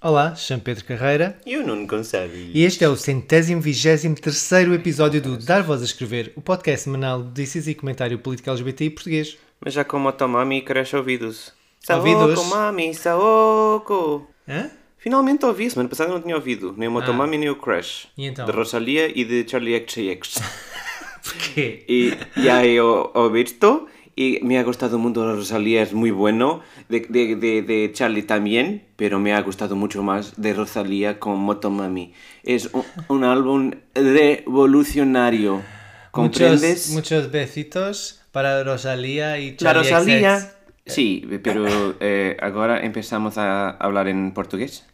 Olá, chamo Pedro Carreira E o Nuno consegue. e este é o centésimo vigésimo terceiro episódio do Dar Voz a Escrever, o podcast semanal de notícias e comentário político LGBT e português. Mas já com motomami cresce ouvidos. Ouvidos? Saoko, mami, Saoko. Hã? Finalmente ouvi, semana passada não tinha ouvido. Nem o Motomami nem o Crash. E então? De Rosalia e de Charlie XCX. Porquê? y ya he, o- o visto y me ha gustado mucho Rosalía, es muy bueno. De, de, de, de Charlie también, pero me ha gustado mucho más de Rosalía con Motomami. Es un, un álbum revolucionario. ¿Comprendes? Muchos, muchos besitos para Rosalía y La Charlie Rosalía. XX. Sí, pero eh, ahora empezamos a hablar en portugués.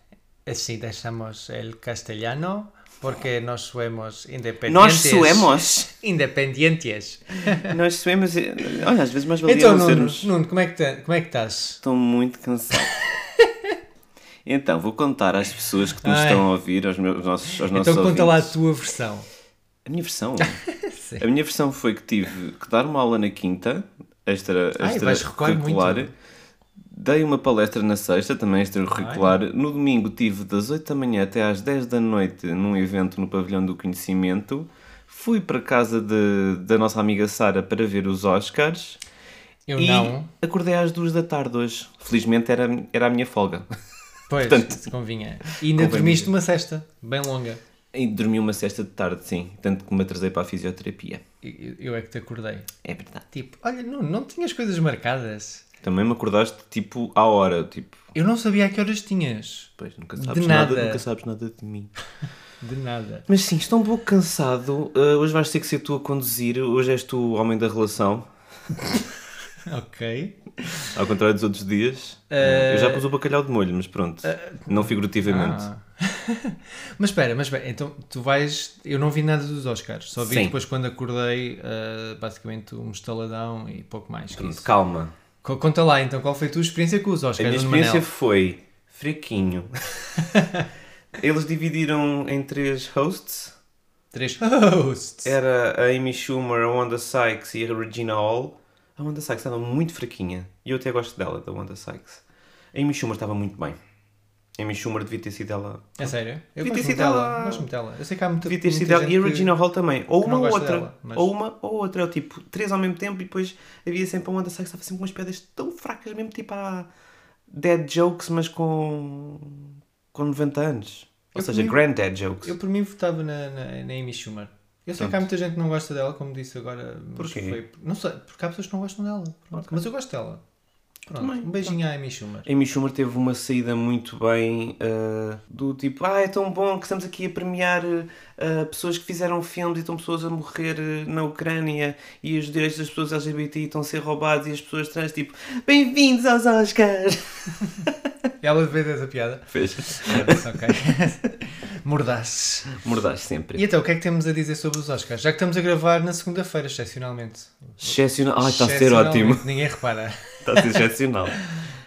Eh, Sí, dejamos el castellano porque nos somos Nós independientes. suemos. Independientes. Nós suemos. Olha, às vezes mais valia Então, Nuno, sermos. Nuno como, é que te- como é que estás? Estou muito cansado. então, vou contar às pessoas que nos Ai. estão a ouvir, aos, meus, aos nossos, aos nossos Então conta lá a ouvintes. tua versão. A minha versão? a minha versão foi que tive que dar uma aula na quinta, extra, Ai, vais extracurricular. muito. Dei uma palestra na sexta, também extracurricular. No domingo tive das 8 da manhã até às 10 da noite num evento no Pavilhão do Conhecimento. Fui para casa de, da nossa amiga Sara para ver os Oscars. Eu e não. acordei às 2 da tarde hoje. Felizmente era, era a minha folga. Pois, Portanto, convinha. E ainda dormiste uma cesta, bem longa. E dormi uma sexta de tarde, sim. Tanto que me atrasei para a fisioterapia. E- Eu é que te acordei. É verdade. Tipo, olha, não, não tinhas coisas marcadas. Também me acordaste tipo à hora, tipo. Eu não sabia a que horas tinhas. Pois, nunca De sabes nada. nada. nunca sabes nada de mim. De nada. Mas sim, estou um pouco cansado. Uh, hoje vais ter que ser tu a conduzir. Hoje és tu o homem da relação. Ok. Ao contrário dos outros dias. Eh, Eu já pus o bacalhau de molho, mas pronto. não figurativamente. Ah. mas espera, mas espera, então tu vais. Eu não vi nada dos Oscars, só vi Sim. depois quando acordei, ah, basicamente um estaladão e pouco mais que Pronto, isso. calma. Co- Conta lá então, qual foi a tua experiência com os A Oscars? minha Nuno experiência foi fraquinho. Eles dividiram em três hosts. Três hosts. Era a Amy Schumer, a Wanda Sykes e a Regina Hall. A Wanda Sykes estava muito fraquinha. E eu até gosto dela, da Wanda Sykes. A Amy Schumer estava muito bem. Amy Schumer devia ter sido ela. É sério? Eu Devia ter sido ela. Gosto muito dela. Eu sei que há muita, Devia ter sido ela. E a que- Regina Hall também. Ou que uma ou outra. dela, mas- Ou uma ou outra. É o tipo, três ao mesmo tempo e depois havia sempre a Wanda Sykes. Estava sempre com umas piadas tão fracas, mesmo tipo a dead jokes, mas com, com 90 anos. Ou Eu seja, mim- granddad jokes. Eu por mim votava na, na, na Amy Schumer. Eu sei que há muita gente que não gosta dela, como disse agora. Porquê? foi- não sei, porque há pessoas que não gostam dela. Pronto. Mas eu gosto dela. Pronto. Também, um beijinho à Amy Schumer. Amy Schumer teve uma saída muito bem ah, do tipo, ah, é tão bom que estamos aqui a premiar ah, pessoas que fizeram filmes e estão pessoas a morrer ah, na Ucrânia e os direitos das pessoas LGBT estão a ser roubados e as pessoas trans, tipo, bem-vindos aos Oscars! Ela fez essa piada. Fez. ok. Mordaces. Mordaz sempre. E então, o que é que temos a dizer sobre os Oscars? Já que estamos a gravar na segunda-feira, excepcionalmente. Excepcional. Ai, está a ser ótimo. Ninguém repara. Está a ser excepcional.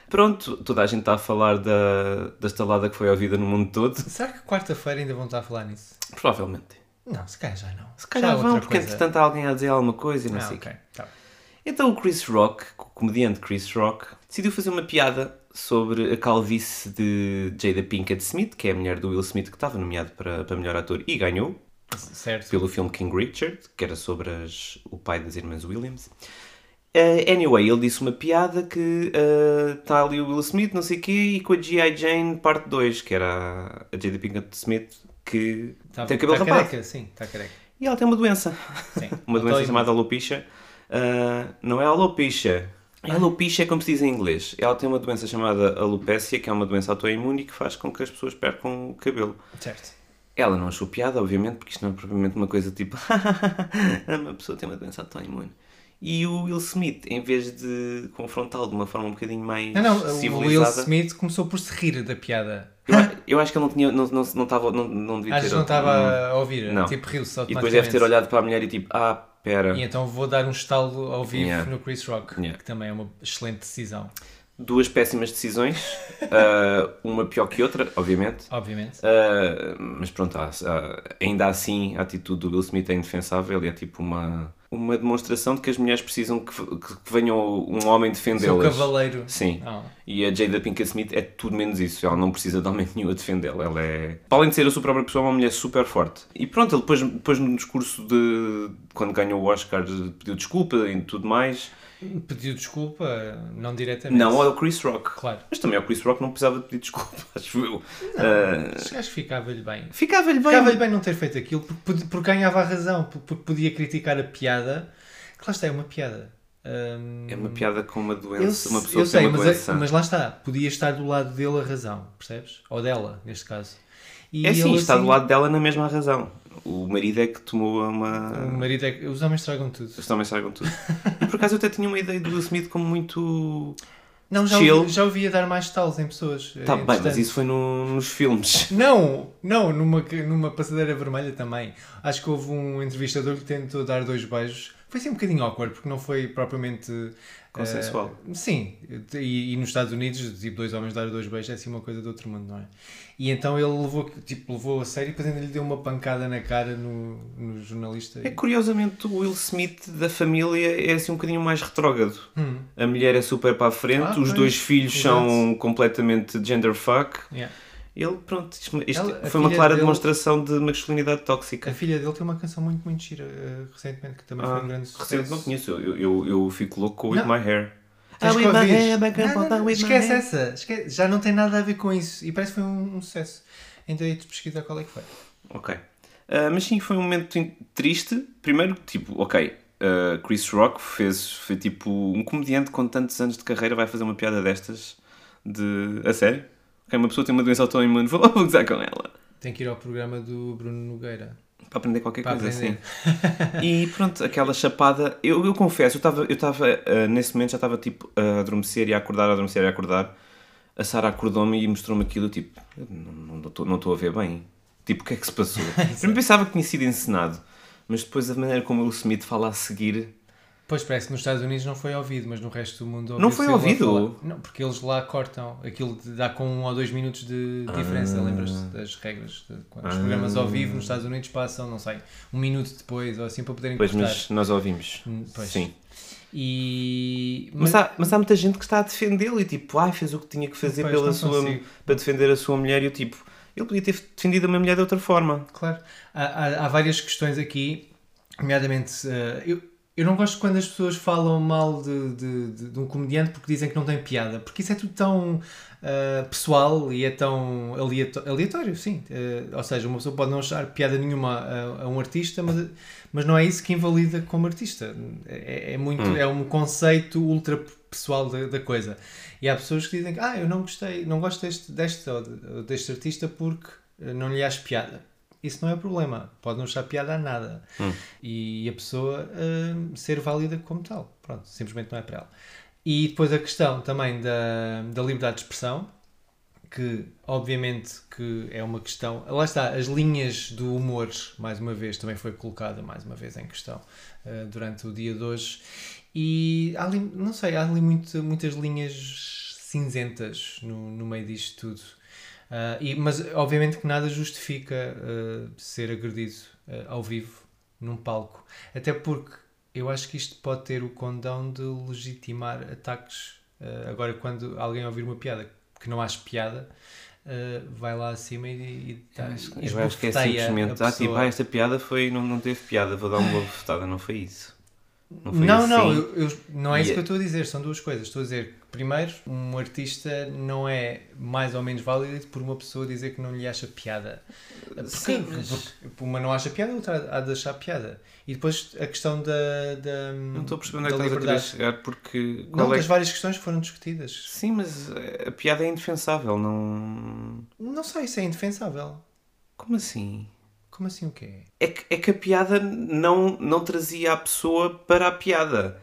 Pronto, toda a gente está a falar da, da estalada que foi ouvida no mundo todo. Será que quarta-feira ainda vão estar a falar nisso? Provavelmente. Não, se calhar já não. Se calhar Já vão, porque coisa. entretanto há alguém a dizer alguma coisa e não Ah, sei o ok. quê. Tá. Então o Chris Rock, o comediante Chris Rock, decidiu fazer uma piada sobre a calvície de Jada Pinkett Smith, que é a mulher do Will Smith, que estava nomeado para, para melhor ator e ganhou, Certo. pelo filme King Richard, que era sobre as- o pai das irmãs Williams. Eh, anyway, ele disse uma piada que está ali o Will Smith, não sei o quê, e com a G.I. Jane parte 2, que era a Jada Pinkett Smith, que Tá, tem cabelo tá rapado. careca, sim, está careca. E ela tem uma doença. Sim. Uma doença chamada alopecia. Ah, não é alopecia. É alopecia como se diz em inglês. Ela tem uma doença chamada alopécia, que é uma doença autoimune e que faz com que as pessoas percam o cabelo. Certo. Ela não achou piada, obviamente, porque isto não é propriamente uma coisa tipo uma pessoa tem uma doença autoimune. E o Will Smith, em vez de confrontá-lo de uma forma um bocadinho mais Não, não, o Will civilizada. Smith começou por se rir da piada. Eu, eu acho que ele não tinha. Não, não, não, tava, não, não devia Acho ter. que não estava a ouvir, Não. tipo riu-se E depois deve ter olhado para a mulher e tipo, ah, pera. E então vou dar um estalo ao vivo Yeah. no Chris Rock, Yeah. que também é uma excelente decisão, Duas péssimas decisões, ah, uma pior que outra, obviamente. obviamente. Ah, mas pronto, ainda assim a atitude do Will Smith é indefensável e é tipo uma, uma demonstração de que as mulheres precisam que, que venha um homem Seu defendê-las. cavaleiro. Sim. Ah. E a Jada Pinkett Smith é tudo menos isso. Ela não precisa de homem nenhum a defendê-la. Ela é, para além de ser a sua própria pessoa, é uma mulher super forte. E pronto, ele depois, depois no discurso de quando ganhou o Oscar pediu desculpa e tudo mais. Pediu desculpa, não diretamente. Não ao Chris Rock. Claro. Mas também ao Chris Rock não precisava de pedir desculpa, acho eu. Ah, Acho que ficava-lhe bem. Ficava-lhe bem. Ficava-lhe bem não ter feito aquilo porque, porque ganhava a razão, porque podia criticar a piada. Que lá está, é uma piada. Hum, É uma piada com uma eu, doença. uma pessoa eu sei, tem uma mas, doença. é- mas lá está, podia estar do lado dele a razão, percebes? Ou dela, neste caso. E É assim, ele, está do lado dela na mesma razão. O marido é que tomou uma. O marido é que. Os homens estragam tudo. Eles também saibam tudo. e por acaso eu até tinha uma ideia do Will Smith como muito. Não, já Chill. ouvi, já ouvi a dar mais talos em pessoas. Tá é bem, mas isso foi no- nos filmes. Não, não, numa, numa passadeira vermelha também. Acho que houve um entrevistador que tentou dar dois beijos. Foi assim um bocadinho awkward, porque não foi propriamente. Consensual. eh, sim, e, e nos Estados Unidos, tipo, dois homens dar dois beijos é assim uma coisa do outro mundo, não é? E então ele levou, tipo, levou a sério e depois ainda lhe deu uma pancada na cara no, no jornalista. É curiosamente o Will Smith da família é assim um bocadinho mais retrógrado. Hum, A mulher é super para a frente, Ah, os pois, dois filhos exato. são completamente genderfuck. yeah. Ele, pronto, isto, isto Ela- a foi uma clara dele- demonstração de masculinidade A tóxica. filha dele tem uma canção muito, muito gira eh, recentemente que também foi um grande sucesso. recente não conheço, eu, eu, eu fico louco com o With. My Hair. Ah, with my hair, and Não, my esquece essa. esquece. Já não tem nada a ver com isso. E parece que foi um, um sucesso. Então aí de pesquisar qual é que foi. Ok. Ah, mas sim, foi um momento triste. Primeiro, tipo, ok, ah, Chris Rock fez, foi tipo, um comediante com tantos anos de carreira vai fazer uma piada destas de... A sério? Ok, uma pessoa tem uma doença autoimune, vou vou gozar com ela. Tem que ir ao programa do Bruno Nogueira. Para aprender qualquer Para coisa aprender. assim. E pronto, aquela chapada. Eu, eu confesso, eu estava, eu estava ah, nesse momento já estava tipo a adormecer e a acordar, a adormecer e a acordar. A Sara acordou-me e mostrou-me aquilo, tipo, eu não estou não a ver bem. Tipo, o que é que se passou? Primeiro pensava que tinha sido encenado, mas depois a maneira como o Smith fala a seguir. Pois parece que nos Estados Unidos não foi ouvido, mas no resto do mundo Não foi ouvido? Não, porque eles lá cortam. Aquilo dá com um ou dois minutos de diferença. Ah. Lembras-te das regras? De, quando os programas ao vivo nos Estados Unidos passam, não sei, um minuto depois ou assim para poderem Pois, cortar. mas nós ouvimos. Hum, pois. Sim. E... Mas, há, mas há muita gente que está a defendê-lo e tipo, ai, fez o que tinha que fazer Pois, pela sua, consigo. para defender a sua mulher e eu tipo, ele podia ter defendido a minha mulher de outra forma. Claro. Há, há, há várias questões aqui, nomeadamente, eh, eu, eu não gosto quando as pessoas falam mal de, de, de- de um comediante porque dizem que não tem piada, porque isso é tudo tão eh, pessoal e é tão aleato- aleatório, sim. Eh, ou seja, uma pessoa pode não achar piada nenhuma a, a um artista, mas, mas não é isso que invalida como artista. É, é muito, é um conceito ultra pessoal da, da coisa. E há pessoas que dizem que ah, eu não gostei, não gosto deste, deste, deste artista porque eh, não lhe acho piada. Isso não é problema. Pode não achar piada a nada. E a pessoa hum, ser válida como tal. Pronto, simplesmente não é para ela. E depois a questão também da, da liberdade de expressão, que obviamente que é uma questão. Lá está, as linhas do humor, mais uma vez, também foi colocada mais uma vez em questão eh, durante o dia de hoje. E há ali, não sei, há ali muito, muitas linhas cinzentas no, no meio disto tudo. Ah, e, mas obviamente que nada justifica ah, ser agredido ah, ao vivo num palco. Até porque eu acho que isto pode ter o condão de legitimar ataques. Agora, quando alguém ouvir uma piada que não acha piada, vai lá acima e, e, dá- Eu acho que é simplesmente. Ah, tipo, ah, esta piada foi, não, não teve piada, vou dar uma bofetada. Não foi isso. Não Não, assim. não, eu- eu- não é E isso é- que eu estou a dizer, são duas coisas. Estou a dizer primeiro, um artista não é mais ou menos válido por uma pessoa dizer que não lhe acha piada. Porque, Sim, mas- porque uma não acha piada, a outra há de achar piada. E depois a questão da. da Não estou a perceber onde é que estás a querer liberdade. chegar porque. Não, é das várias questões que foram discutidas. Sim, mas a piada é indefensável, não. Não sei, isso é indefensável. Como assim? Como assim o quê? É que, é que a piada não, não trazia a pessoa para a piada.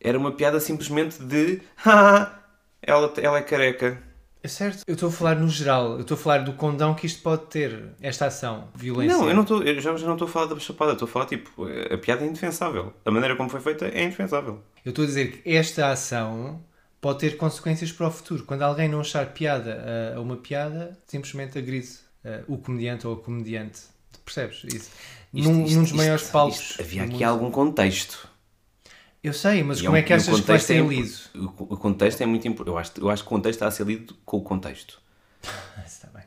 Era uma piada simplesmente de. "Ah, ela, ela é careca. É certo. Eu estou a falar no geral. Eu estou a falar do condão que isto pode ter, esta ação, violência. Não, eu, não estou, eu já, já não estou a falar da chapada, estou a falar tipo. A piada é indefensável. A maneira como foi feita é indefensável. Eu estou a dizer que esta ação pode ter consequências para o futuro. Quando alguém não achar piada a- uma piada, simplesmente agride eh, o comediante ou a comediante. Percebes? Isso. Isto- num, isto- num dos isto- maiores palcos. havia aqui algum contexto. Eu sei, mas E como um- é que e o achas que vai é ser impo- lido? O, contexto é muito importante. Eu acho, eu acho que o contexto está a ser lido com o contexto. Está bem.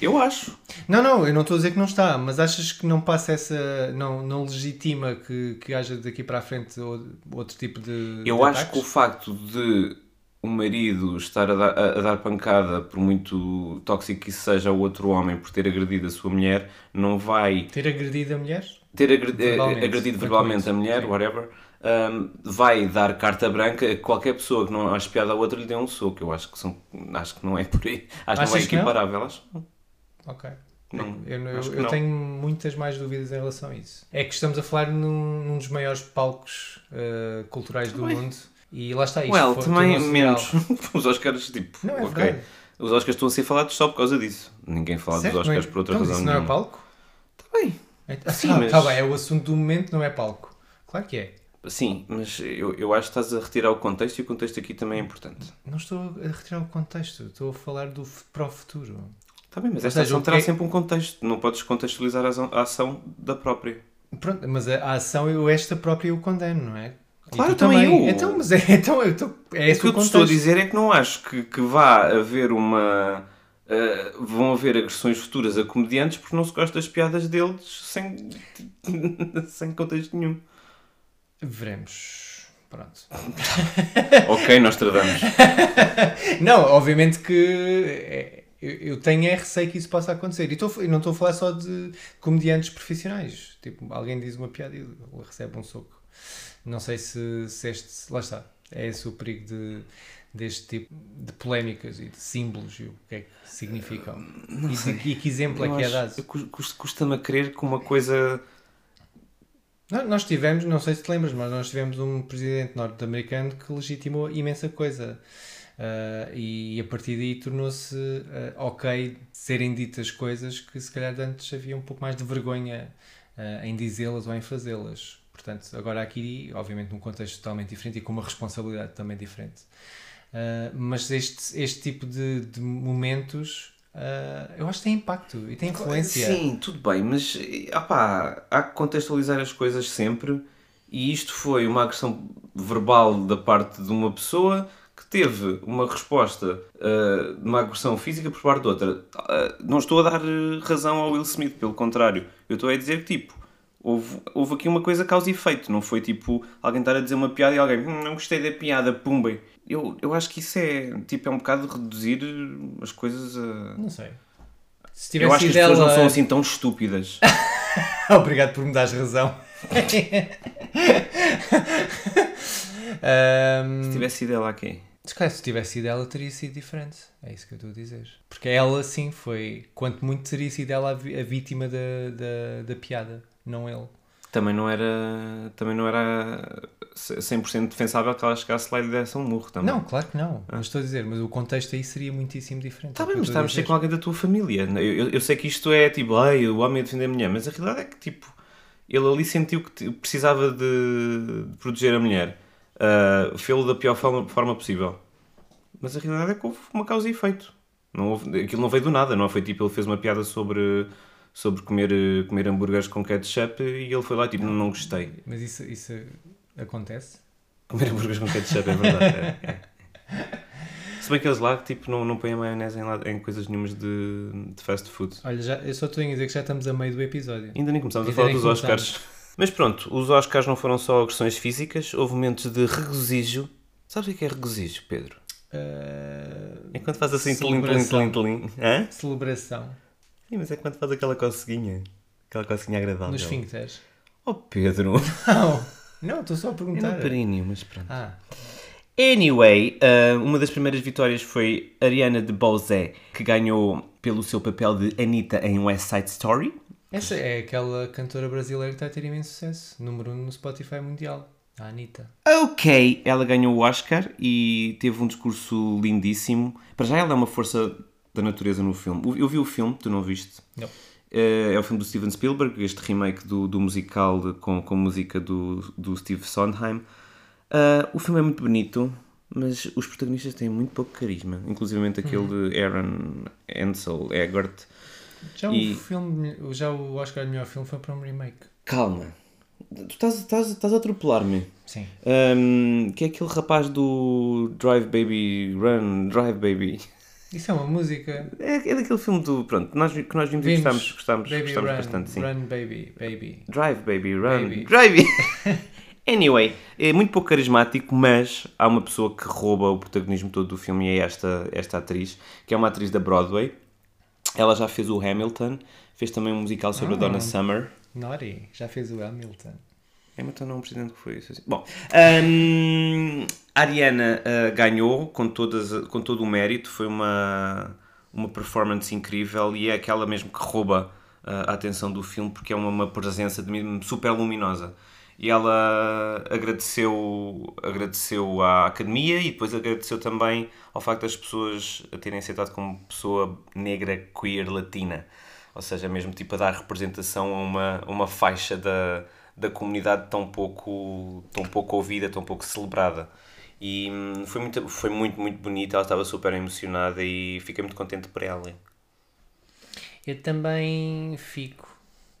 Eu acho. Não, não, eu não estou a dizer que não está, mas achas que não passa essa. não, não legitima que, que haja daqui para a frente outro tipo de. Eu de acho que o ataques? facto de o marido estar a dar, a- dar pancada, por muito tóxico que isso seja, ao outro homem por ter agredido a sua mulher, não vai Ter agredido a mulher? ter agre- Verbalmente. agredido verbalmente a mulher, sim. whatever, um, vai dar carta branca a qualquer pessoa que não ache piada a outra lhe dê um soco. Eu acho que, são, acho que não é por aí. Acho que não é que não? equiparável. Acho não. Ok. Não, Eu, eu- eu não. tenho muitas mais dúvidas em relação a isso. É que estamos a falar num, num dos maiores palcos eh, culturais do Também. mundo e lá está isto. Well, também menos. Os Oscars, tipo, Não, é ok. verdade. Os Oscars estão a ser falados só por causa disso. Ninguém fala Certo, dos Oscars é- por outra então, razão Isso não é palco? Tá bem. Ah, Sim, tá, mas- tá bem, é o assunto do momento, não é palco. Claro que é. Sim, mas eu, eu acho que estás a retirar o contexto e o contexto aqui também é importante. Não estou a retirar o contexto, estou a falar do para o futuro. Está bem, mas Ou esta seja, ação terá que é- sempre um contexto. Não podes contextualizar a ação, da própria. Pronto, mas a, a ação eu esta própria eu condeno, não é? Claro, tu também eu. Então, mas é, então, eu estou, é o que eu te estou a dizer é que não acho que, que vá haver uma. ah, vão haver agressões futuras a comediantes porque não se gosta das piadas deles sem, sem contexto nenhum. Veremos. Pronto. ok, nós tradamos. Não, obviamente que é, eu, tenho é receio que isso possa acontecer. E, e não estou a falar só de comediantes profissionais. Tipo, alguém diz uma piada e recebe um soco. Não sei se, se este. Lá está. É esse o perigo de, deste tipo de polémicas e de símbolos e o que é que significam. E, de- e que exemplo é que é dado. Custa-me a crer que uma coisa. Nós tivemos, não sei se te lembras, mas nós tivemos um presidente norte-americano que legitimou imensa coisa. Ah, e a partir daí tornou-se ah, ok serem ditas coisas que se calhar antes havia um pouco mais de vergonha ah, em dizê-las ou em fazê-las. Portanto, agora aqui, obviamente, num contexto totalmente diferente e com uma responsabilidade também diferente. Mas este, este tipo de, de momentos ah, eu acho que tem impacto e tem influência. Sim, tudo bem, mas opá, há que contextualizar as coisas sempre. E isto foi uma agressão verbal da parte de uma pessoa que teve uma resposta ah, de uma agressão física por parte de outra. Ah, não estou a dar razão ao Will Smith, pelo contrário. Eu estou a dizer que, tipo, houve, houve aqui uma coisa causa e efeito. Não foi tipo alguém estar a dizer uma piada e alguém, "Hum, não gostei da piada, pumbem. Eu, eu acho que isso é, tipo, é um bocado reduzir as coisas a. Não sei. Se Eu acho que as pessoas não ela- são assim tão estúpidas. Obrigado por me dares razão. Ahm, Se tivesse sido ela aqui. se tivesse sido ela teria sido diferente. É isso que eu estou a dizer. Porque ela sim foi, quanto muito teria sido ela a vítima da, da, da piada, não ele. Também não era, também não era 100% defensável que ela chegasse lá e lhe desse um murro também. Não, claro que não. Mas estou a dizer, mas o contexto aí seria muitíssimo diferente. Está É bem, mas está a mexer com alguém da tua família. Eu, eu, eu sei que isto é tipo, ai, o homem a defender a mulher, mas a realidade é que tipo, ele ali sentiu que precisava de, de proteger a mulher. Uh, Fê-lo da pior forma, forma possível. Mas a realidade é que houve uma causa e efeito. Não houve, aquilo não veio do nada, não foi tipo, ele fez uma piada sobre, sobre comer, eh, comer hambúrgueres com ketchup e ele foi lá tipo, não, não gostei. Mas isso, isso acontece? Comer hambúrgueres com ketchup, é verdade. é, é. Se bem que eles lá tipo, não, não põem a maionese em, em coisas nenhumas de, de fast food. Olha, já, eu só estou a dizer que já estamos a meio do episódio. Ainda nem começámos a falar dos começámos. Oscars. Mas pronto, os Oscars não foram só agressões físicas, houve momentos de regozijo. Sabes o que é regozijo, Pedro? É quando faz assim tlim, tlim, tlim, tlim. Hã? celebração Sim, mas é quando faz aquela coceguinha. Aquela coceguinha agradável. nos esfíncteres. Oh, Pedro. Não, não, estou só a É perguntar. no períneo, mas pronto. Ah, Anyway, uh, uma das primeiras vitórias foi Ariana de Bose, que ganhou pelo seu papel de Anitta em West Side Story. essa é aquela cantora brasileira que está a ter imenso sucesso. Número 1 um no Spotify mundial. A Anitta. Ok, ela ganhou o Oscar e teve um discurso lindíssimo. Para já ela é uma força da natureza no filme. Eu vi o filme, tu não viste? Não. Eh, É o filme do Steven Spielberg, este remake do, do musical de- com, com música do, do Steve Sondheim. Ah, o filme é muito bonito, mas os protagonistas têm muito pouco carisma. Inclusive aquele de Aaron Ansel Eggert. Já E- o filme, já o Oscar de melhor filme foi para um remake. Calma, tu estás, estás, estás a atropelar-me. Sim. Um, que é aquele rapaz do Drive Baby Run, Drive Baby. Isso é uma música. É, é daquele filme do. Pronto, nós, que nós vimos e Vimos. gostámos, gostámos, Baby gostámos Run, bastante, sim. Run Baby, Baby. Drive Baby Run. Baby. Drive! anyway, é muito pouco carismático, mas há uma pessoa que rouba o protagonismo todo do filme e é esta, esta atriz, que é uma atriz da Broadway. Ela já fez o Hamilton, fez também um musical sobre a Ah. Donna Summer. Naughty, já fez o Hamilton. Hamilton não é um presidente que foi isso. assim. Bom, hum, a Ariana uh, ganhou com, todas, com todo o mérito, foi uma, uma performance incrível e é aquela mesmo que rouba uh, a atenção do filme porque é uma, uma presença de mesmo super luminosa. E ela agradeceu, agradeceu à academia e depois agradeceu também ao facto das pessoas a terem aceitado como pessoa negra, queer, latina. Ou seja, mesmo tipo a dar representação a uma, uma faixa da, da comunidade tão pouco, tão pouco ouvida, tão pouco celebrada. E hum, foi muito, foi muito, muito bonita, ela estava super emocionada e fiquei muito contente por ela. Eu também fico.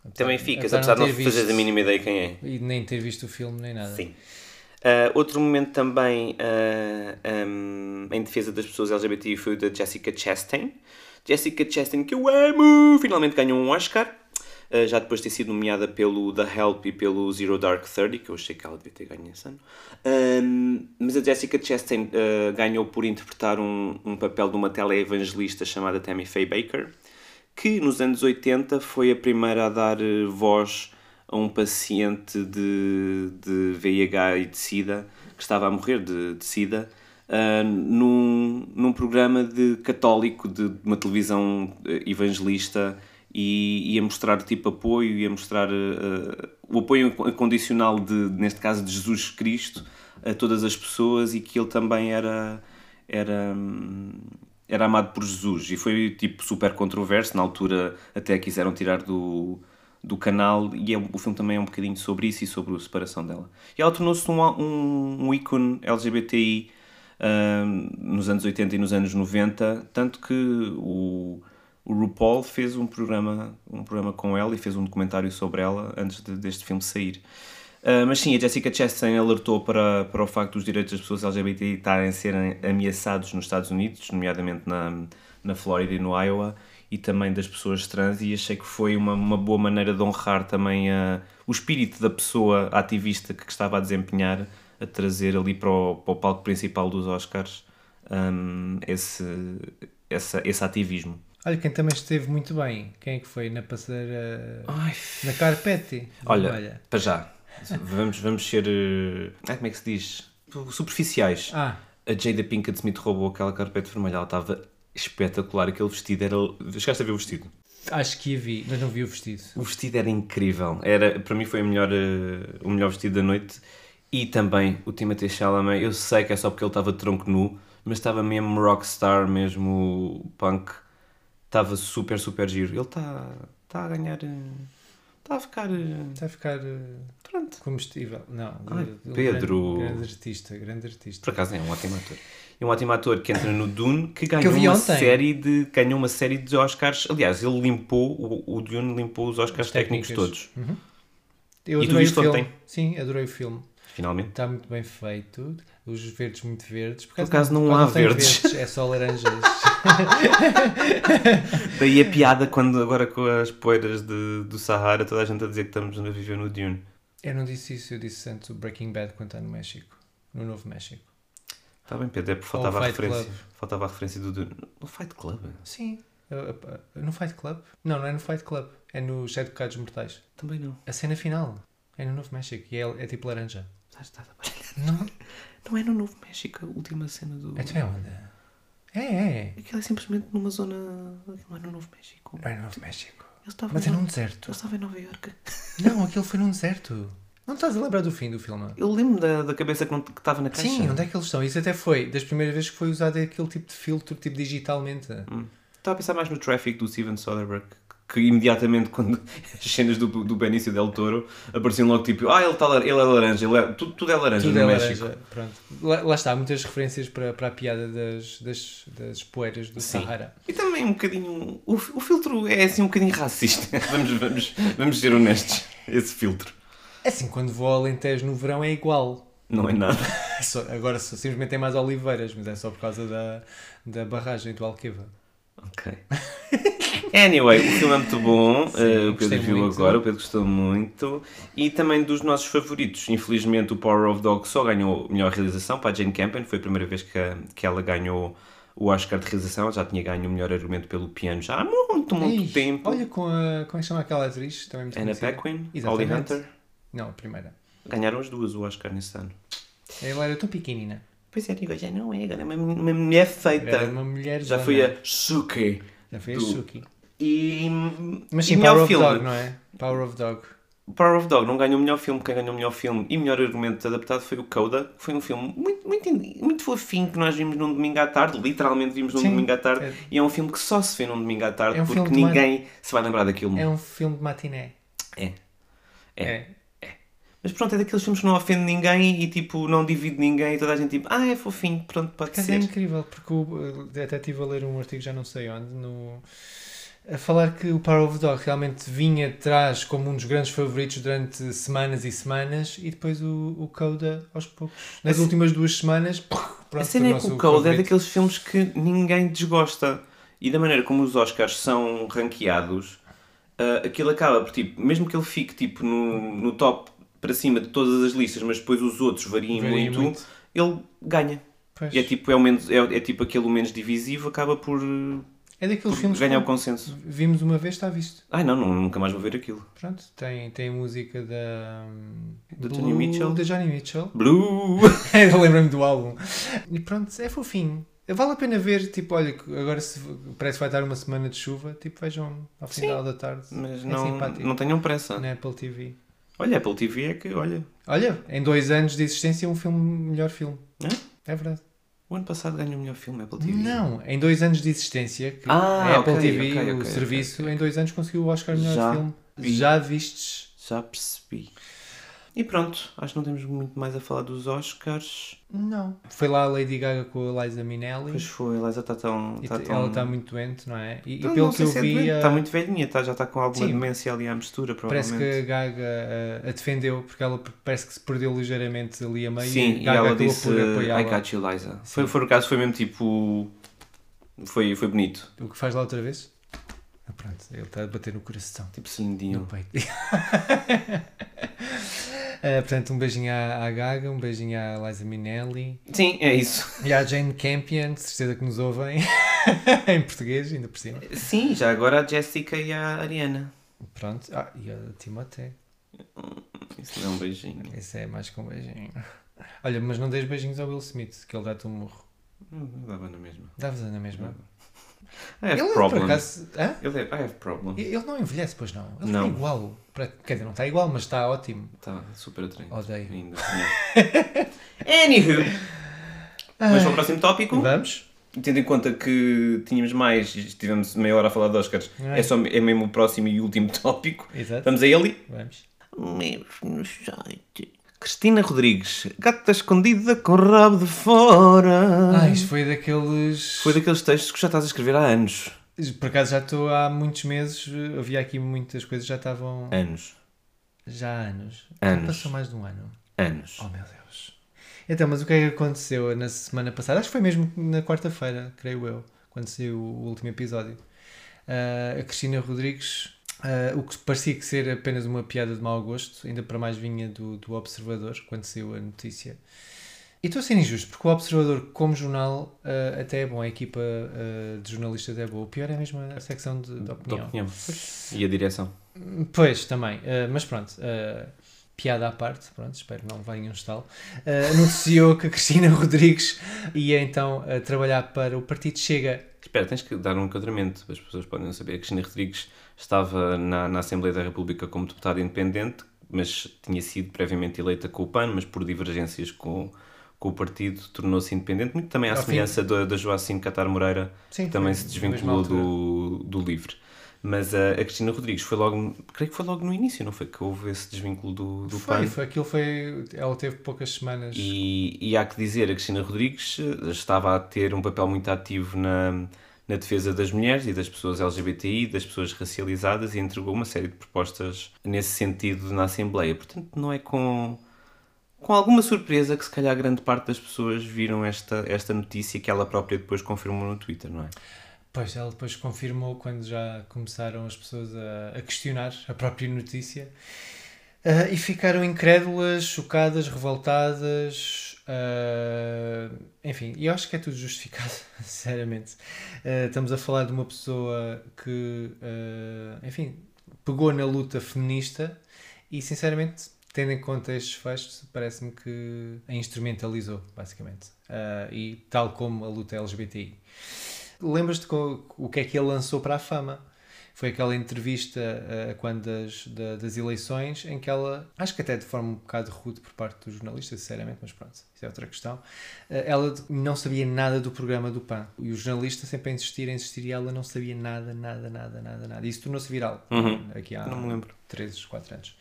Apesar- Também ficas, apesar de não fazeres a mínima ideia quem é. E nem ter visto o filme nem nada. Sim. Ah, outro momento também ah, um, em defesa das pessoas LGBT foi o da Jessica Chastain. Jessica Chastain, que eu amo, finalmente ganhou um Oscar. Ah, já depois de ter sido nomeada pelo The Help e pelo Zero Dark Thirty, que eu achei que ela devia ter ganho esse ano. Ahm, mas a Jessica Chastain ah, ganhou por interpretar um, um papel de uma teleevangelista chamada Tammy Faye Baker, que nos anos 80 foi a primeira a dar eh, voz a um paciente de, de VIH e de SIDA, que estava a morrer de, de SIDA, ah, num, num programa de católico de uma televisão eh, evangelista e, e a mostrar tipo apoio e a mostrar eh, o apoio incondicional de, neste caso de Jesus Cristo a todas as pessoas e que ele também era era era amado por Jesus. E foi tipo super controverso. Na altura até quiseram tirar do do canal e é- o filme também é um bocadinho sobre isso e sobre a separação dela. E ela tornou-se um, um, um ícone LGBTI hum, nos anos 80 e nos anos 90 tanto que o o RuPaul fez um programa, um programa com ela e fez um documentário sobre ela antes de- deste filme sair. Uh, mas sim, a Jessica Chastain alertou para, para o facto dos direitos das pessoas LGBT estarem a serem ameaçados nos Estados Unidos, nomeadamente na, na Flórida e no Iowa, e também das pessoas trans, e achei que foi uma, uma boa maneira de honrar também a, o espírito da pessoa ativista que estava a desempenhar, a trazer ali para o, para o palco principal dos Oscars um, esse, essa, esse ativismo. Olha, quem também esteve muito bem. Quem é que foi na passadeira. Ai, Na carpete? Olha, para já, vamos, vamos ser. eh, ah, como é que se diz? Superficiais. Ah, A Jada Pinkett Smith roubou aquela carpete vermelha, ela estava espetacular. Aquele vestido era. Chegaste a ver o vestido? acho que a vi, mas não vi o vestido. O vestido era incrível. Era, para mim foi o melhor, eh, o melhor vestido da noite. E também o Timothée Chalamet, eu sei que é só porque ele estava de tronco nu, mas estava mesmo rockstar, mesmo punk. Estava super, super giro. Ele está tá a ganhar. eh, Está a ficar. eh, Está a ficar eh, Pronto. comestível. Não, Ai, um Pedro. Grande, grande artista, grande artista. Por acaso é um ótimo ator. É um ótimo ator que entra no Dune, que ganhou vi uma ontem. série de ganhou uma série de Oscars. Aliás, ele limpou o, o Dune limpou os Oscars técnicos todos. Eu E tu viste ontem? Sim, adorei o filme. Finalmente. Está muito bem feito. Os verdes muito verdes. Por acaso não por há tem verdes. É só laranjas. Daí a piada quando agora com as poeiras de, do Sahara toda a gente a dizer que estamos a viver no Dune. eu não disse isso, eu disse antes o Breaking Bad quando está no México. No Novo México. Está bem, Pedro, é porque faltava a referência. Club. Faltava a referência do Dune. No Fight Club? Sim. No Fight Club? Não, não é no Fight Club. É no Sete Pecados Mortais. Também não. A cena final. É no Novo México. E é, é tipo laranja. Estás- estás a baralhar. Não. Não é no Novo México a última cena do. Então é onde? É, é. Aquilo é simplesmente numa zona. Não é no Novo México. Não é no Novo México. Mas é num Ele deserto. estava em Nova Iorque. Não, aquilo foi num deserto. Não estás a lembrar do fim do filme? Eu lembro da, da cabeça que estava na caixa. Sim, onde é que eles estão? Isso até foi das primeiras vezes que foi usado aquele tipo de filtro, tipo digitalmente. Estava a pensar mais no Traffic do Steven Soderbergh, que imediatamente, quando as cenas do, do Benício Del Toro apareciam logo tipo, ah, ele, tá, ele é laranja, ele é, tudo, tudo é laranja Tudo no é México. laranja. Pronto. Lá, lá está, muitas referências para, para a piada das, das, das poeiras do Sim. Sahara. E também um bocadinho. O, o filtro é assim um bocadinho racista. vamos, vamos, vamos ser honestos. Esse filtro. Assim, quando vou ao Alentejo no verão é igual. Não é nada. É só- agora só, simplesmente tem mais oliveiras, mas é só por causa da, da barragem do Alqueva. Ok. Anyway, o filme é muito bom. Sim, eh, o Pedro viu muito. agora, o Pedro gostou muito. E também dos nossos favoritos. Infelizmente, o Power of Dog só ganhou melhor realização para a Jane Campion. Foi a primeira vez que, a- que ela ganhou o Oscar de realização. Já tinha ganho o melhor argumento pelo piano já há muito, muito Ei, tempo. Olha com a. Como é que chama aquela atriz? Também muito Anna. Paquin, Holly. Hunter. Não, a primeira. Ganharam as duas o Oscar nesse ano. Ela era tão pequenina. Pois é, digo, já não é, agora é uma, uma mulher feita. Era uma mulher Já foi a Suki. Já foi a Suki. E. Mas e sim, melhor Power of filme. Dog, não é? Power of Dog. Power of Dog não ganhou o melhor filme, quem ganhou o melhor filme e melhor argumento adaptado foi o Coda, que foi um filme muito, muito, muito fofinho que nós vimos num domingo à tarde, literalmente vimos num Sim, domingo à tarde, é- e é um filme que só se vê num domingo à tarde É um porque ninguém se vai lembrar daquilo. É um filme de matiné. É. É. Mas pronto, é daqueles filmes que não ofende ninguém e tipo, não divide ninguém e toda a gente tipo, ah, é fofinho, pronto, pode Por acaso é ser. incrível, porque o- até estive a ler um artigo, já não sei onde, no, a falar que o Power of the Dog realmente vinha atrás como um dos grandes favoritos durante semanas e semanas e depois o, o Coda aos poucos. Nas últimas duas semanas, pronto, A cena é que o Coda é favorito. daqueles filmes que ninguém desgosta. E da maneira como os Oscars são ranqueados, ah, aquilo acaba por tipo, mesmo que ele fique tipo no, no top para cima de todas as listas, mas depois os outros variem Varia muito, muito. ele ganha. Pois. E é tipo, é, o menos, é, é tipo aquele menos divisivo, acaba por, É daqueles filmes ganhar o que consenso. vimos uma vez, está visto. Ai não, não, nunca mais vou ver aquilo. Pronto, tem, tem a música da... Do Blue- Johnny Mitchell? Da Johnny Mitchell. Blue! Eu lembro-me do álbum. E pronto, é fofinho. Vale a pena ver, tipo, olha, agora se, parece que vai estar uma semana de chuva, tipo, vejam ao final da tarde. Mas é não, simpático. não tenham pressa. Na Apple TV. Olha, Apple TV é que, olha, Olha, em dois anos de existência, um filme, melhor filme. É? É verdade. O ano passado ganhou o melhor filme Apple TV. Não, em dois anos de existência, que Ah, a Apple ok, TV, ok, o ok, serviço, em dois anos conseguiu o Oscar melhor Já filme. vi. Já vistes? Já percebi. E pronto, acho que não temos muito mais a falar dos Oscars. Não. Foi lá a Lady Gaga com a Liza Minnelli. Pois foi, a Liza está tão. E Tá tão... Ela está muito doente, não é? E, e Não, pelo não que sei eu se é vi, a- está muito velhinha, tá, já está com alguma Sim. demência ali à mistura, Parece provavelmente. que a Gaga uh, a defendeu porque ela parece que se perdeu ligeiramente ali a meio Sim, e e Gaga ela acabou disse por I got you, Liza. Foi, foi o caso, foi mesmo tipo. Foi, foi bonito. O que faz lá outra vez? Ah, pronto, ele está a bater no coração, Tipo Celine no peito. Uh, portanto, um beijinho à, à Gaga, um beijinho à Liza Minnelli Sim, é isso. e à Jane Campion, de certeza que nos ouvem em português, ainda por cima. Sim, já agora a Jessica e a Ariana. Pronto, ah, e a Timothée, Isso não é um beijinho. esse é mais com um beijinho. Olha, mas não dês beijinhos ao Will Smith, que ele dá-te um morro. Dava na mesma. Dá-vos na mesma. I have Ele, por problems. acaso, é- I have problems. Ele não envelhece, pois não. Ele Não. está igual. Quer dizer, não está igual, mas está ótimo. Está super atraente. Odeio. Ainda. Anywho. Vamos para o próximo tópico. Vamos? Tendo em conta que tínhamos mais, e tivemos meia hora a falar de Oscars, É. é, só, é mesmo o próximo e último tópico. Exato. Vamos a ele. Vamos. Site. Cristina Rodrigues, gata escondida com o rabo de fora. Ah, isto foi daqueles. Foi daqueles textos que já estás a escrever há anos. Por acaso já estou há muitos meses. eh, Havia aqui muitas coisas já estavam. Anos. Já há anos. Anos. Já passou mais de um ano. Anos. Oh meu Deus. Então, mas o que é que aconteceu na semana passada? Acho que foi mesmo na quarta-feira, creio eu, quando saiu o último episódio. Ah, a Cristina Rodrigues, ah, o que parecia que ser apenas uma piada de mau gosto, ainda para mais vinha do, do Observador, quando saiu a notícia. E estou a ser injusto, porque o Observador, como jornal, ah, até é bom, a equipa ah, de jornalistas é boa. O pior é mesmo a secção de, de opinião. opinião. E a direção. Pois, também. Uh, mas pronto, uh, piada à parte, pronto, espero que não venha um estalo, uh, anunciou que a Cristina Rodrigues ia então uh, trabalhar para o Partido Chega. Espera, tens que dar um enquadramento. As pessoas podem não saber. A Cristina Rodrigues estava na, na Assembleia da República como deputada independente, mas tinha sido previamente eleita com o PAN, mas por divergências com, com o partido tornou-se independente, muito também à Ao semelhança da, da Joacine Catar Moreira, Sim, que também foi se desvinculou do, do LIVRE. Mas a, a Cristina Rodrigues foi logo, creio que foi logo no início, não foi que houve esse desvínculo do, do Foi, PAN? foi, aquilo foi. Ela teve poucas semanas. E, e há que dizer, a Cristina Rodrigues eh, estava a ter um papel muito ativo na, na defesa das mulheres e das pessoas LGBTI, das pessoas racializadas e entregou uma série de propostas nesse sentido na Assembleia. Portanto, não é com, com alguma surpresa que se calhar grande parte das pessoas viram esta, esta notícia que ela própria depois confirmou no Twitter, não é? Pois, ela depois confirmou quando já começaram as pessoas a, a questionar a própria notícia Ah, e ficaram incrédulas, chocadas, revoltadas. ah, enfim, e eu acho que é tudo justificado, sinceramente. Ah, estamos a falar de uma pessoa que, enfim, pegou na luta feminista e, sinceramente, tendo em conta estes feitos, parece-me que a instrumentalizou, basicamente. Ah, e tal como a luta LGBTI. Lembras-te o que é que ele lançou para a fama? Foi aquela entrevista uh, quando das, da- das eleições em que ela, acho que até de forma um bocado rude por parte do jornalista, sinceramente, mas pronto, isso é outra questão. uh, ela não sabia nada do programa do PAN. E o jornalista sempre a insistir, a insistir, e ela não sabia nada, nada, nada, nada, nada. E isso tornou-se viral Uhum. aqui há Não me lembro. 13, 4 anos.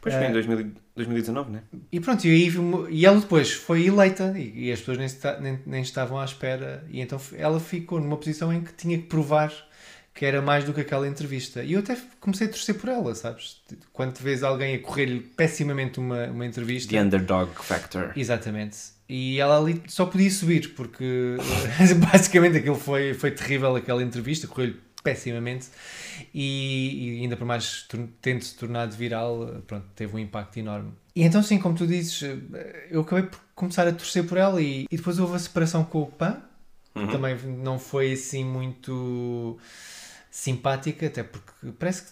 Pois foi Ah. em 2000 2019, não é? E pronto, e, aí, e ela depois foi eleita e, e as pessoas nem, nem, nem estavam à espera. E então ela ficou numa posição em que tinha que provar que era mais do que aquela entrevista. E eu até comecei a torcer por ela, sabes? Quando te vês alguém a correr-lhe pessimamente uma, uma entrevista. The Underdog Factor. Exatamente. E ela ali só podia subir, porque basicamente aquilo foi, foi terrível, aquela entrevista, correu-lhe pessimamente e, e ainda por mais tendo se tornado viral, pronto, teve um impacto enorme. E então sim, como tu dizes, eu acabei por começar a torcer por ela e, e depois houve a separação com o PAN, Uhum. que também não foi assim muito simpática, até porque parece que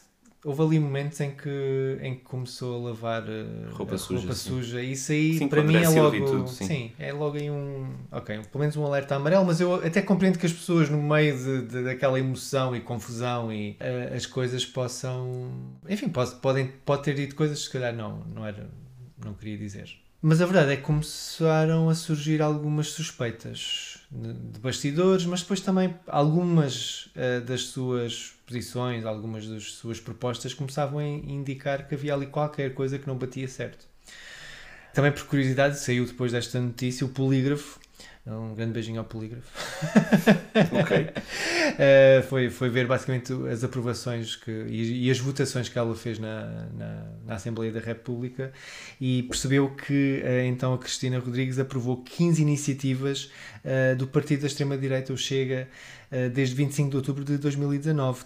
houve ali momentos em que, em que começou a lavar eh, Roupa a suja, roupa sim. suja. Isso aí Sim, para mim é logo. e tudo, sim. é logo aí um. Ok, pelo menos um alerta amarelo, mas eu até compreendo que as pessoas, no meio de, de- daquela emoção e confusão e eh, as coisas possam. Enfim, pode, podem, pode ter dito coisas que se calhar não, não era. não queria dizer. Mas a verdade é que começaram a surgir algumas suspeitas de bastidores, mas depois também algumas eh, das suas posições, algumas das suas propostas começavam a indicar que havia ali qualquer coisa que não batia certo. Também por curiosidade, saiu depois desta notícia o polígrafo. Um grande beijinho ao polígrafo. Ok. Uh, foi, foi ver basicamente as aprovações que, e, e as votações que ela fez na, na, na Assembleia da República e percebeu que uh, então a Cristina Rodrigues aprovou 15 iniciativas uh, do partido da extrema-direita, o Chega, desde 25 de outubro de 2019.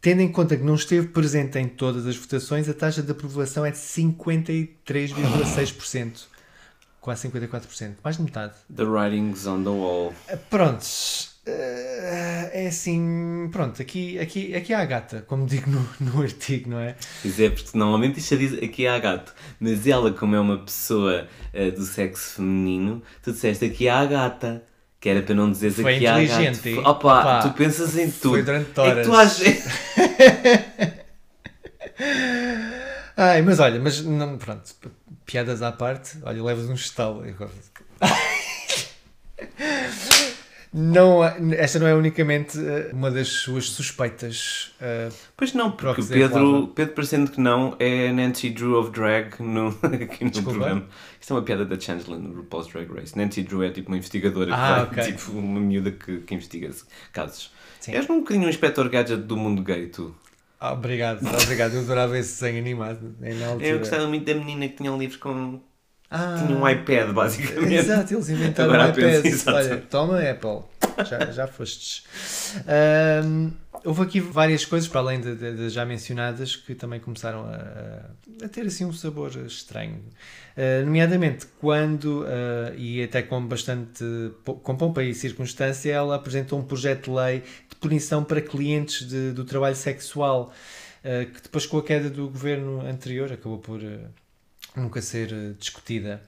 Tendo em conta que não esteve presente em todas as votações, a taxa de aprovação é de 53,6%. Quase 54%, mais de metade. The writings on the wall. Prontos. eh, É assim, pronto, aqui, aqui, aqui há a gata, como digo no, no artigo, não é? Pois é, porque normalmente isto diz aqui há gato, mas ela, como é uma pessoa eh, do sexo feminino, tu disseste aqui há a gata, que era para não dizeres Foi aqui há gato. inteligente, hein? Opa, Opa, tu pensas em tudo. foi durante É que horas. tu achas... Ai, mas olha, mas não, pronto, piadas à parte, olha, levas um estalo. agora. Não, esta não é unicamente eh, uma das suas suspeitas. eh, Pois não, porque que o Pedro. Pedro parecendo que não, é Nancy Drew of Drag no, aqui no Desculpa? programa. Isto é uma piada da Chandler no RuPaul's Drag Race. Nancy Drew é tipo uma investigadora, que Ah, vai, ok. tipo uma miúda que, que investiga casos. Sim. És um bocadinho um inspector gadget do mundo gay, tu. Ah, obrigado, obrigado, eu adorava esse desenho animado. altura. Eu gostava muito da menina que tinha um livro com. Ah, tinha um iPad, basicamente. Exato, eles inventaram Agora um penso, iPad. exato. Olha, toma Apple. Já, já fostes. Ahm, houve aqui várias coisas, para além das já mencionadas, que também começaram a, a ter assim um sabor estranho. Ah, nomeadamente quando, ah, e até com bastante com pompa e circunstância, ela apresentou um projeto de lei de punição para clientes de- do trabalho sexual, ah, que depois com a queda do governo anterior acabou por nunca ser discutida.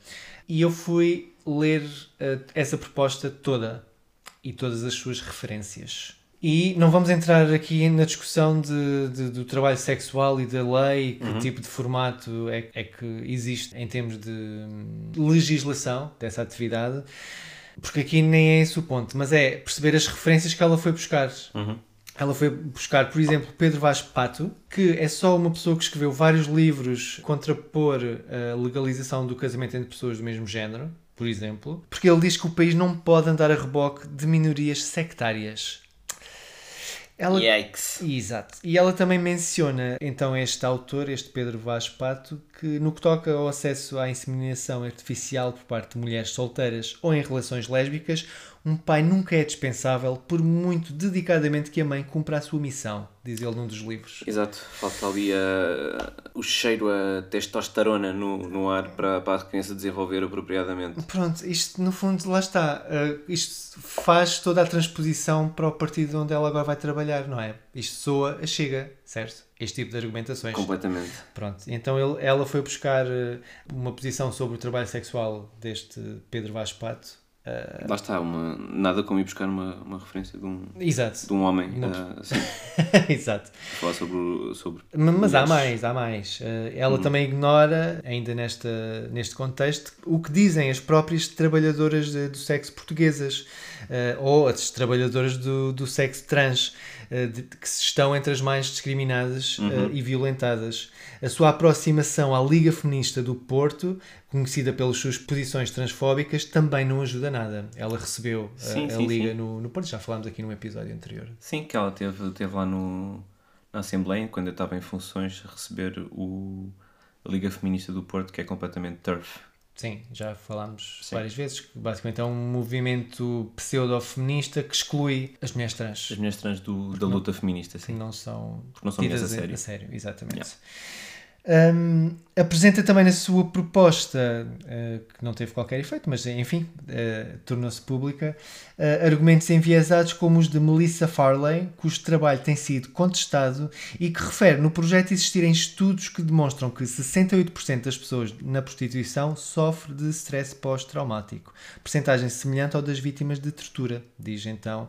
E eu fui ler essa proposta toda e todas as suas referências. E não vamos entrar aqui na discussão de, de- do trabalho sexual e da lei, que tipo de formato é, é que existe em termos de legislação dessa atividade, porque aqui nem é esse o ponto, mas é perceber as referências que ela foi buscar. Ela foi buscar, por exemplo, Pedro Vaz Pato, que é só uma pessoa que escreveu vários livros contrapor a legalização do casamento entre pessoas do mesmo género, por exemplo, porque ele diz que o país não pode andar a reboque de minorias sectárias. Ela, Yikes. Exato. E ela também menciona, então, este autor, este Pedro Vaz Pato, que no que toca ao acesso à inseminação artificial por parte de mulheres solteiras ou em relações lésbicas, um pai nunca é dispensável, por muito dedicadamente que a mãe cumpra a sua missão, diz ele num dos livros. Exato, falta ali a- o cheiro a testosterona no, no ar para, para a criança desenvolver apropriadamente. Pronto, isto no fundo, lá está. Uh, isto faz toda a transposição para o partido onde ela agora vai trabalhar, não é? Isto soa a chega, certo? Este tipo de argumentações. Completamente. Pronto, então ele- ela foi buscar uh, uma posição sobre o trabalho sexual deste Pedro Vaz Pato. Uh, Lá está, uma, nada como ir buscar uma, uma referência de um, exato, de um homem ah, assim, exato. falar sobre, sobre Ma- Mas há mais, há mais. Uh, ela também ignora, ainda nesta, neste contexto, o que dizem as próprias trabalhadoras de- do sexo portuguesas uh, ou as trabalhadoras do, do sexo trans, uh, de- que estão entre as mais discriminadas uh, e violentadas. A sua aproximação à Liga Feminista do Porto, conhecida pelas suas posições transfóbicas, também não ajuda nada. Ela recebeu uh, Sim, a sim, Liga sim. No, no Porto, já falámos aqui num episódio anterior. Sim, que ela teve, teve lá no, na Assembleia, quando eu estava em funções, a receber o, a Liga Feminista do Porto, que é completamente turf. Sim, já falámos Sim. várias vezes que basicamente é um movimento pseudo-feminista que exclui as mulheres trans. As mulheres trans do, da luta feminista, que sim. não são, Porque não são tidas mulheres a sério. exatamente. Hum, apresenta também na sua proposta, eh, que não teve qualquer efeito, mas enfim, eh, tornou-se pública, eh, argumentos enviesados como os de Melissa Farley, cujo trabalho tem sido contestado e que refere no projeto existirem estudos que demonstram que 68% das pessoas na prostituição sofre de stress pós-traumático, percentagem semelhante ao das vítimas de tortura, diz então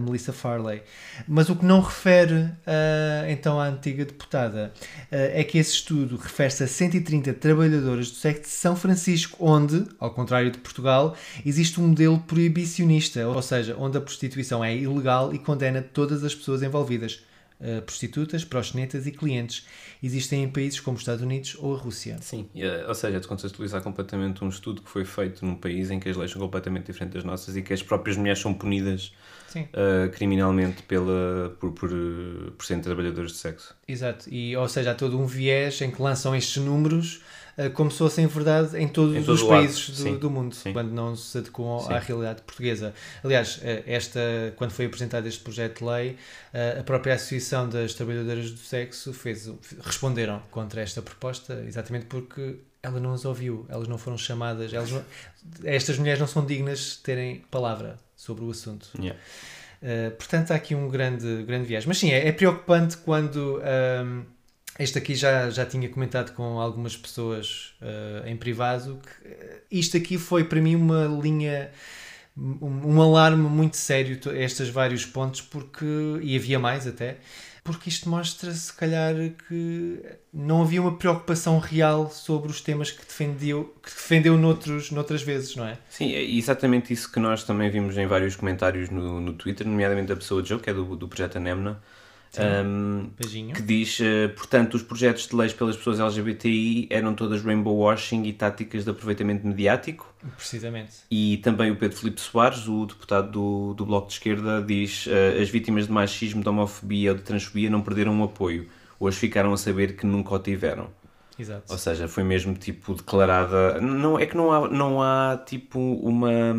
Melissa Farley. Mas o que não refere ah, então à antiga deputada ah, é que esse estudo refere-se a 130 trabalhadoras do sexo de São Francisco, onde, ao contrário de Portugal, existe um modelo proibicionista, ou seja, onde a prostituição é ilegal e condena todas as pessoas envolvidas. Ah, prostitutas, proxenetas e clientes existem em países como os Estados Unidos ou a Rússia. Sim, eh, ou seja, é de contextualizar completamente um estudo que foi feito num país em que as leis são completamente diferentes das nossas e que as próprias mulheres são punidas eh, criminalmente pela, por, por, eh, por serem trabalhadores de sexo. Exato, e ou seja, há todo um viés em que lançam estes números eh, como se fossem verdade em todos Em todo os lado, países do, sim, do mundo, sim. quando não se adequam Sim. à realidade portuguesa. Aliás, eh, esta, quando foi apresentado este projeto de lei, eh, a própria Associação das Trabalhadoras do Sexo fez, responderam contra esta proposta, exatamente porque ela não as ouviu, elas não foram chamadas, elas não- estas mulheres não são dignas de terem palavra sobre o assunto. Yeah. Uh, portanto, há aqui um grande, grande viagem. Mas sim, é, é preocupante quando. um, este aqui já, já tinha comentado com algumas pessoas uh, em privado que uh, isto aqui foi para mim uma linha, um, um alarme muito sério, estes vários pontos, porque. e havia mais até. Porque isto mostra, se calhar, que não havia uma preocupação real sobre os temas que defendeu, que defendeu noutros, noutras vezes, não é? Sim, é exatamente isso que nós também vimos em vários comentários no, no Twitter, nomeadamente da pessoa Joe, que é do, do projeto Anemna, um, Beijinho. que diz, eh, portanto, os projetos de leis pelas pessoas LGBTI eram todas rainbow washing e táticas de aproveitamento mediático. Precisamente. E também o Pedro Filipe Soares, o deputado do, do Bloco de Esquerda, diz eh, as vítimas de machismo, de homofobia ou de transfobia não perderam o apoio. Hoje ficaram a saber que nunca o tiveram. Exato. Ou seja, foi mesmo tipo declarada. Não, é que não há, não há tipo uma,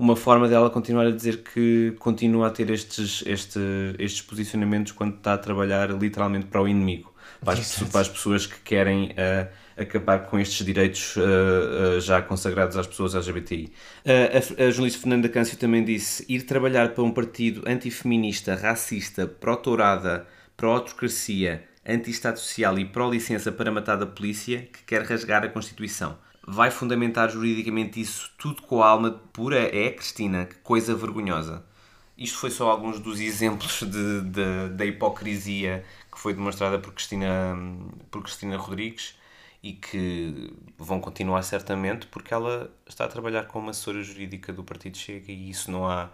uma forma dela continuar a dizer que continua a ter estes, este, estes posicionamentos quando está a trabalhar literalmente para o inimigo. Para as, para as pessoas que querem ah, acabar com estes direitos ah, ah, já consagrados às pessoas LGBTI. A, a jornalista Fernanda Câncio também disse: ir trabalhar para um partido antifeminista, racista, pró-tourada, pró-autocracia, anti-Estado Social e pró-licença para matar da polícia que quer rasgar a Constituição. Vai fundamentar juridicamente isso tudo com a alma pura? É, Cristina? Que coisa vergonhosa. isto foi só alguns dos exemplos de, de- da hipocrisia que foi demonstrada por Cristina, por Cristina Rodrigues e que vão continuar certamente porque ela está a trabalhar com uma assessora jurídica do Partido Chega e isso não há,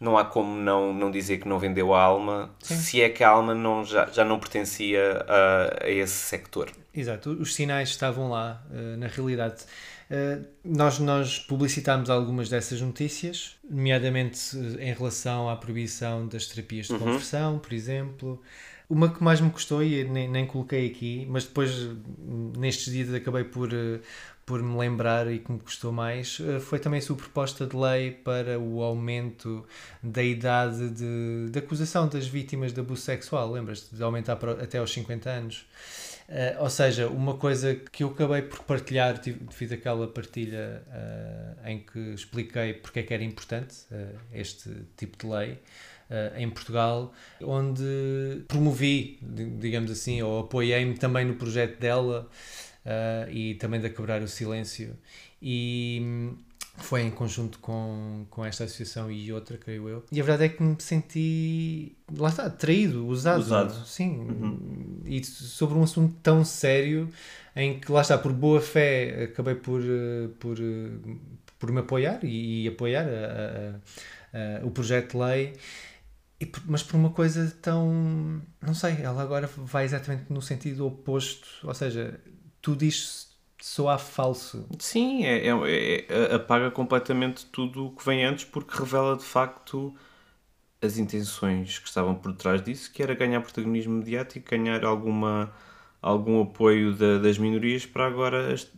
não há como não, não dizer que não vendeu a alma, se é que a alma não, já, já não pertencia a, a esse sector. Exato, os sinais estavam lá, eh, na realidade. Eh, nós, nós publicitámos algumas dessas notícias, nomeadamente eh, em relação à proibição das terapias de conversão, por exemplo. Uma que mais me custou, e nem, nem coloquei aqui, mas depois, nestes dias, acabei por, por me lembrar e que me custou mais, eh, foi também a sua proposta de lei para o aumento da idade de, de acusação das vítimas de abuso sexual. Lembras-te? De aumentar até aos 50 anos. Eh, ou seja, uma coisa que eu acabei por partilhar, fiz aquela partilha eh, em que expliquei porque é que era importante eh, este tipo de lei em Portugal, onde promovi, di- digamos assim, ou apoiei-me também no projeto dela eh, e também da Quebrar o Silêncio. E hum, foi em conjunto com, com esta associação e outra, creio eu. E a verdade é que me senti, lá está, traído, usado. Usado. Sim, e sobre um assunto tão sério em que, lá está, por boa fé, acabei por, eh, por, eh, por me apoiar e, e apoiar a- a- a- o projeto de lei. E mas por uma coisa tão. Não sei, ela agora vai exatamente no sentido oposto. Ou seja, tudo isto soa falso. Sim, é, é- é- apaga completamente tudo o que vem antes porque revela de facto as intenções que estavam por trás disso, que era ganhar protagonismo mediático, ganhar alguma, algum apoio da- das minorias para agora as,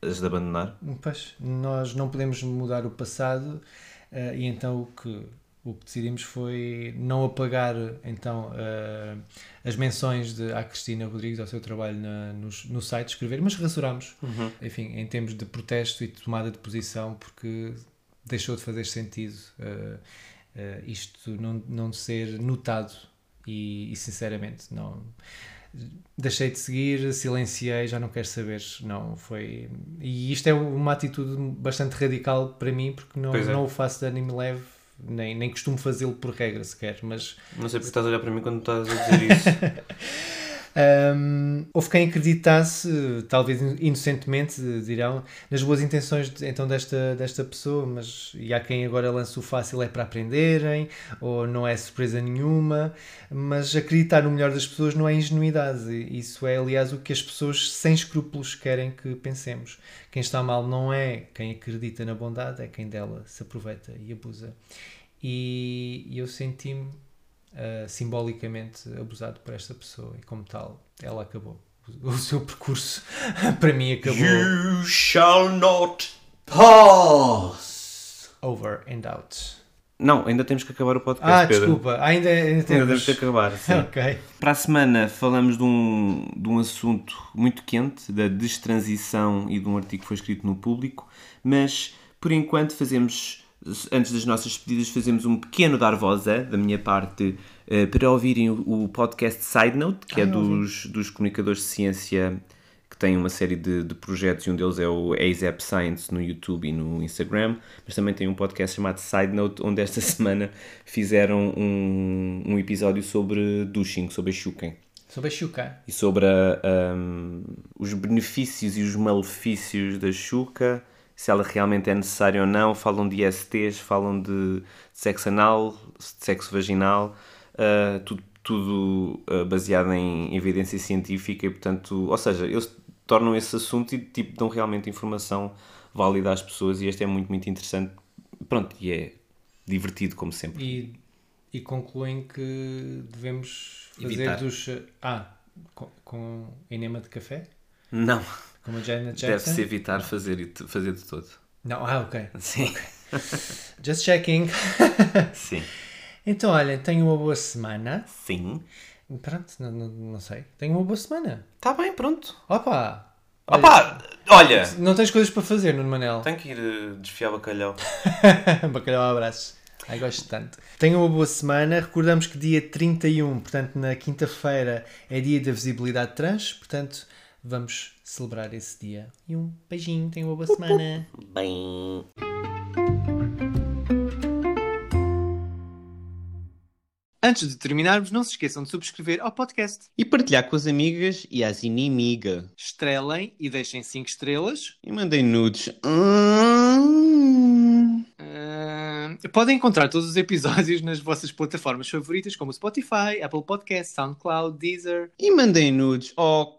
as de abandonar. Pois, nós não podemos mudar o passado eh, e então o que, o que decidimos foi não apagar então eh, as menções de, à Cristina Rodrigues, ao seu trabalho na- no, no site, escrever, mas rasuramos, enfim, em termos de protesto e de tomada de posição, porque deixou de fazer sentido eh, eh, isto não, não ser notado e, e sinceramente não deixei de seguir, silenciei, já não quero saber. Não foi. E isto é uma atitude bastante radical para mim, porque não, é. não o faço de ânimo leve, nem, nem costumo fazê-lo por regra sequer. Mas Não sei porque estás a olhar para mim quando estás a dizer isso. hum, houve quem acreditasse, talvez inocentemente, dirão, nas boas intenções de- então desta, desta pessoa, mas e há quem agora lance o fácil é para aprenderem, ou não é surpresa nenhuma, mas acreditar no melhor das pessoas não é ingenuidade. Isso é, aliás, o que as pessoas sem escrúpulos querem que pensemos. Quem está mal não é quem acredita na bondade, é quem dela se aproveita e abusa. E eu senti-me uh, simbolicamente abusado por esta pessoa e como tal ela acabou o, seu percurso para mim acabou you shall not pass! over and out Não, ainda temos que acabar o podcast, ah Pedro. desculpa ainda, ainda Ainda temos temos que acabar, sim. ok Para a semana falamos de um, de um assunto muito quente, da destransição e de um artigo que foi escrito no público, mas por enquanto fazemos, antes das nossas despedidas, fazemos um pequeno dar voz a, da minha parte, eh, para ouvirem o, o podcast Side Note, que é eu ouvi. dos, dos comunicadores de ciência que têm uma série de, de projetos e um deles é o ASAP Science no YouTube e no Instagram, mas também tem um podcast chamado Side Note, onde esta semana fizeram um, um episódio sobre douching, sobre a Shuken sobre a Xuca e sobre a, um, os benefícios e os malefícios da chuca, se ela realmente é necessária ou não. Falam de ISTs, falam de sexo anal, de sexo vaginal, uh, tudo, tudo uh, baseado em evidência científica e, portanto, ou seja, eles tornam esse assunto e tipo, dão realmente informação válida às pessoas e este é muito, muito interessante. Pronto, e é divertido, como sempre. e, e concluem que devemos fazer Evitar. dos ah com, com enema de café Não, como a Janet Jackson deve-se evitar fazer, fazer de todo. não ah ok Sim, just checking sim, então olha tenho uma boa semana sim. pronto não, não, não sei tenho uma boa semana Está bem, pronto. opa Opa, olha, Não tens coisas para fazer, Nuno Manel? tenho que ir eh, desfiar bacalhau. Bacalhau abraços. Ai, gosto tanto. Tenham uma boa semana. Recordamos que dia 31, portanto, na quinta-feira, é dia da visibilidade trans. Portanto, vamos celebrar esse dia. E um beijinho. Tenham uma boa semana. Bem. Antes de terminarmos, não se esqueçam de subscrever ao podcast. E partilhar com as amigas e as inimigas. Estrelem e deixem 5 estrelas. E mandem nudes. Hum. Uh, podem encontrar todos os episódios nas vossas plataformas favoritas, como Spotify, Apple Podcasts, SoundCloud, Deezer. E mandem nudes. Oh,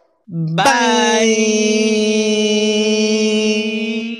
Bye. Bye.